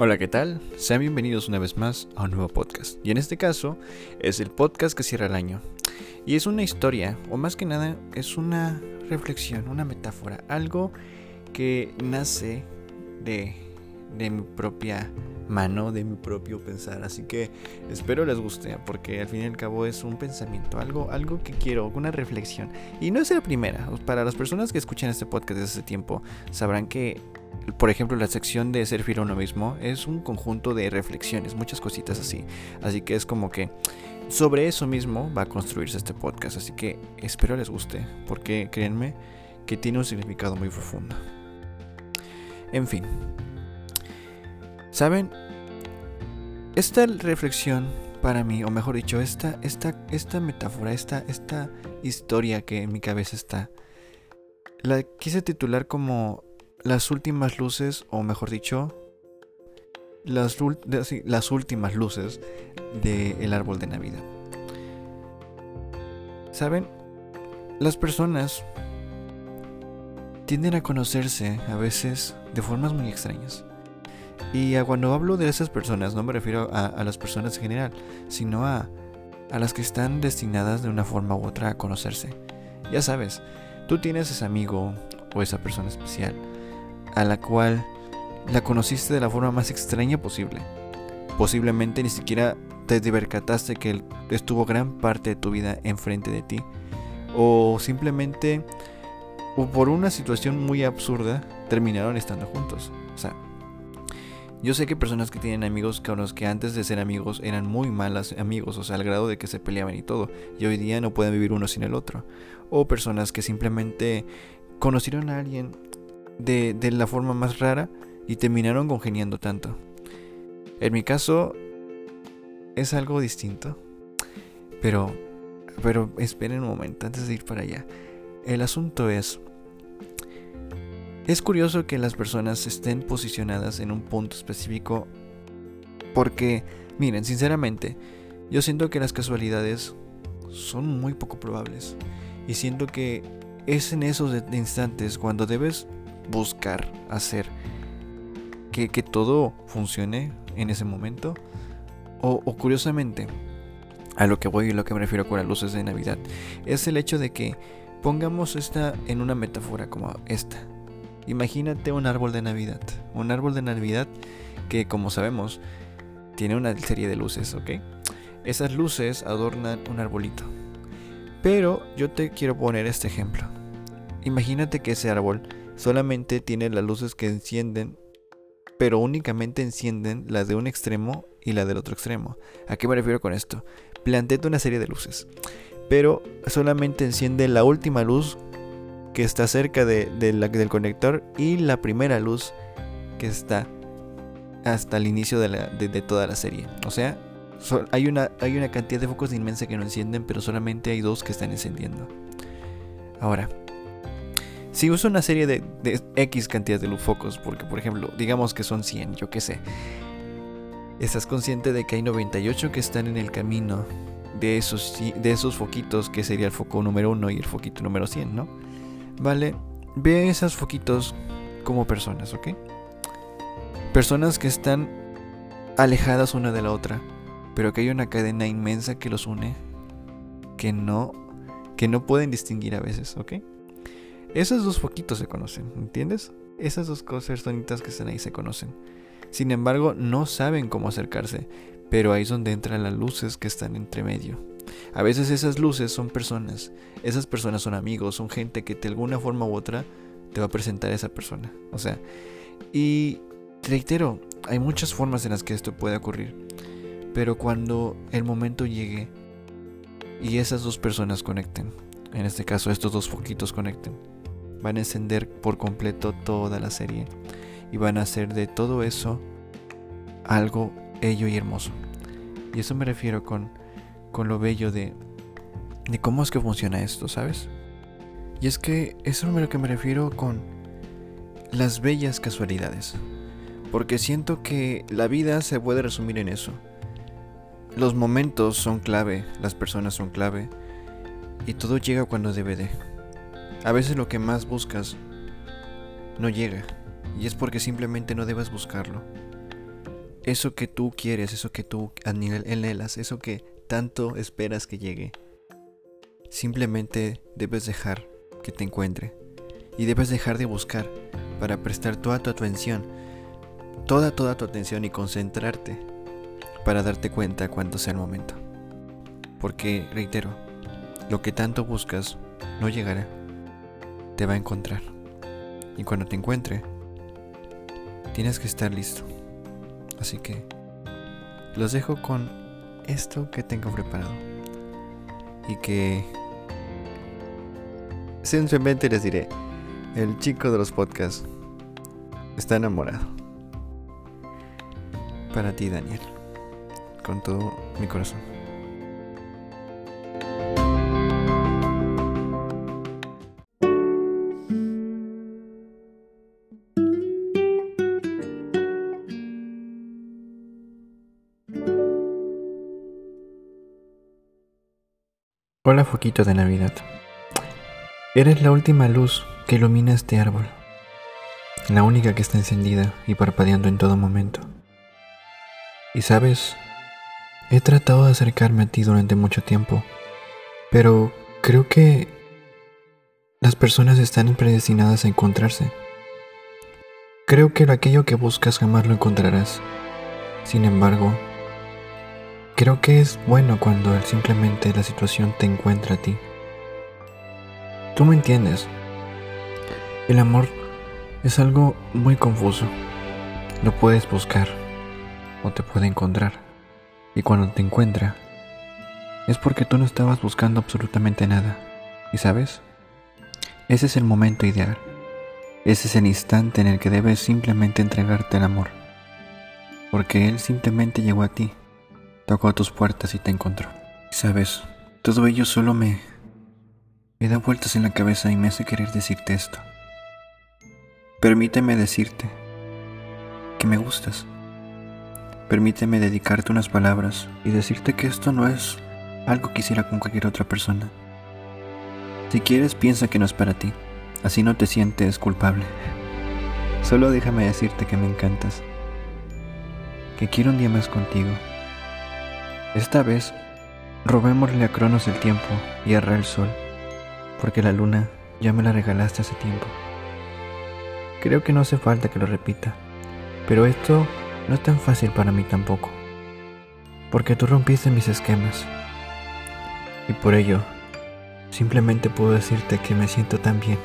Hola, ¿qué tal? Sean bienvenidos una vez más a un nuevo podcast. Y en este caso es el podcast que cierra el año. Y es una historia, o más que nada, es una reflexión, una metáfora, algo que nace de, de mi propia mano, de mi propio pensar. Así que espero les guste, porque al fin y al cabo es un pensamiento, algo, algo que quiero, una reflexión. Y no es la primera. Para las personas que escuchan este podcast desde hace tiempo, sabrán que por ejemplo, la sección de ser fiel a uno mismo es un conjunto de reflexiones, muchas cositas así. Así que es como que sobre eso mismo va a construirse este podcast. Así que espero les guste, porque créanme que tiene un significado muy profundo. En fin, ¿saben? Esta reflexión para mí, o mejor dicho, esta, esta, esta metáfora, esta, esta historia que en mi cabeza está, la quise titular como las últimas luces, o mejor dicho, las, las últimas luces del árbol de Navidad. ¿Saben? Las personas tienden a conocerse a veces de formas muy extrañas. Y cuando hablo de esas personas, no me refiero a, las personas en general, sino a, a las que están destinadas de una forma u otra a conocerse. Ya sabes, tú tienes ese amigo o esa persona especial a la cual la conociste de la forma más extraña posible. Posiblemente ni siquiera te percataste que estuvo gran parte de tu vida enfrente de ti. O simplemente, o por una situación muy absurda, terminaron estando juntos. O sea, yo sé que personas que tienen amigos con los que antes de ser amigos eran muy malas amigos, o sea, al grado de que se peleaban y todo, y hoy día no pueden vivir uno sin el otro. O personas que simplemente conocieron a alguien de, de la forma más rara y terminaron congeniando tanto. En mi caso es algo distinto. Pero, pero esperen un momento antes de ir para allá. El asunto es, es curioso que las personas estén posicionadas en un punto específico porque, miren, sinceramente, yo siento que las casualidades son muy poco probables. Y siento que es en esos instantes cuando debes buscar hacer que, todo funcione en ese momento. O, curiosamente, a lo que voy y lo que me refiero con las luces de Navidad, es el hecho de que pongamos esta en una metáfora como esta. Imagínate un árbol de Navidad. Un árbol de Navidad que, como sabemos, tiene una serie de luces, ¿ok? Esas luces adornan un arbolito. Pero yo te quiero poner este ejemplo. Imagínate que ese árbol solamente tiene las luces que encienden, pero únicamente encienden la de un extremo y la del otro extremo. ¿A qué me refiero con esto? Plantea una serie de luces, pero solamente enciende la última luz que está cerca de, del conector y la primera luz que está hasta el inicio de, de toda la serie. O sea, hay, una, hay una cantidad de focos inmensa que no encienden, pero solamente hay dos que están encendiendo. Ahora, si uso una serie de, X cantidad de focos, porque por ejemplo, digamos que son 100, yo qué sé, estás consciente de que hay 98 que están en el camino de esos, de esos foquitos, que sería el foco número 1 y el foquito número 100, ¿no? Vale, ve esos foquitos como personas, ¿ok? Personas que están alejadas una de la otra, pero que hay una cadena inmensa que los une, que no, que no pueden distinguir a veces, ¿ok? Esos dos foquitos se conocen, ¿entiendes? Esas dos cosas sonitas que están ahí se conocen. Sin embargo, no saben cómo acercarse, pero ahí es donde entran las luces que están entre medio. A veces esas luces son personas, esas personas son amigos, son gente que de alguna forma u otra te va a presentar a esa persona. O sea, y reitero, hay muchas formas en las que esto puede ocurrir, pero cuando el momento llegue y esas dos personas conecten, en este caso estos dos foquitos conecten, van a encender por completo toda la serie y van a hacer de todo eso algo bello y hermoso. Y eso me refiero con, con lo bello de, de cómo es que funciona esto, ¿sabes? Y es que eso es lo que me refiero con las bellas casualidades. Porque siento que la vida se puede resumir en eso. Los momentos son clave, las personas son clave, y todo llega cuando debe de. A veces lo que más buscas no llega, y es porque simplemente no debes buscarlo. eso que tú quieres, eso que tú anhelas, eso que tanto esperas que llegue. Simplemente debes dejar que te encuentre y debes dejar de buscar para prestar toda tu atención, toda toda tu atención y concentrarte para darte cuenta cuando sea el momento. Porque, reitero, lo que tanto buscas no llegará, te va a encontrar. Y cuando te encuentre, tienes que estar listo. Así que los dejo con esto que tengo preparado. Y que simplemente les diré, el chico de los podcasts está enamorado. Para ti, Daniel. Con todo mi corazón. Hola foquito de Navidad. Eres la última luz que ilumina este árbol. La única que está encendida y parpadeando en todo momento. Y sabes, he tratado de acercarme a ti durante mucho tiempo, pero creo que las personas están predestinadas a encontrarse. Creo que aquello que buscas jamás lo encontrarás. Sin embargo, Creo que es bueno cuando simplemente la situación te encuentra a ti. Tú me entiendes. El amor es algo muy confuso. Lo puedes buscar o te puede encontrar. Y cuando te encuentra, es porque tú no estabas buscando absolutamente nada. ¿Y sabes? Ese es el momento ideal. Ese es el instante en el que debes simplemente entregarte el amor. Porque Él simplemente llegó a ti tocó a tus puertas y te encontró. Sabes, todo ello solo me... me da vueltas en la cabeza y me hace querer decirte esto. Permíteme decirte que me gustas. Permíteme dedicarte unas palabras y decirte que esto no es algo que hiciera con cualquier otra persona. Si quieres, piensa que no es para ti. Así no te sientes culpable. Solo déjame decirte que me encantas. Que quiero un día más contigo esta vez, robémosle a Cronos el tiempo y a el sol, porque la luna ya me la regalaste hace tiempo. Creo que no hace falta que lo repita, pero esto no es tan fácil para mí tampoco, porque tú rompiste mis esquemas. Y por ello, simplemente puedo decirte que me siento tan bien,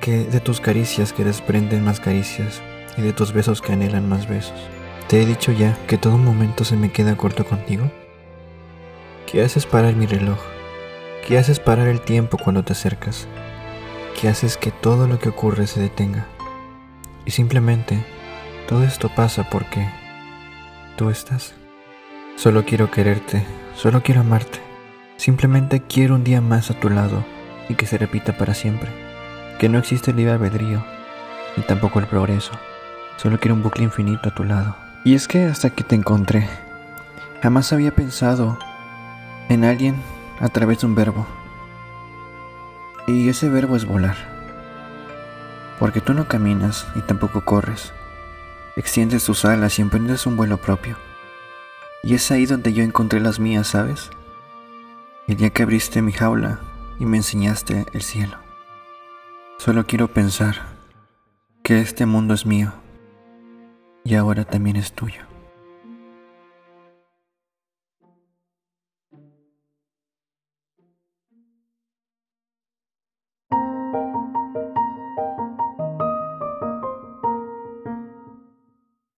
que de tus caricias que desprenden más caricias y de tus besos que anhelan más besos. ¿Te he dicho ya que todo momento se me queda corto contigo? ¿Qué haces parar mi reloj? ¿Qué haces parar el tiempo cuando te acercas? ¿Qué haces que todo lo que ocurre se detenga? Y simplemente todo esto pasa porque tú estás. Solo quiero quererte, solo quiero amarte. Simplemente quiero un día más a tu lado y que se repita para siempre. Que no existe el libre albedrío, ni tampoco el progreso. Solo quiero un bucle infinito a tu lado. Y es que hasta que te encontré, jamás había pensado en alguien a través de un verbo. Y ese verbo es volar. Porque tú no caminas y tampoco corres. Extiendes tus alas y emprendes un vuelo propio. Y es ahí donde yo encontré las mías, ¿sabes? El día que abriste mi jaula y me enseñaste el cielo. Solo quiero pensar que este mundo es mío y ahora también es tuyo.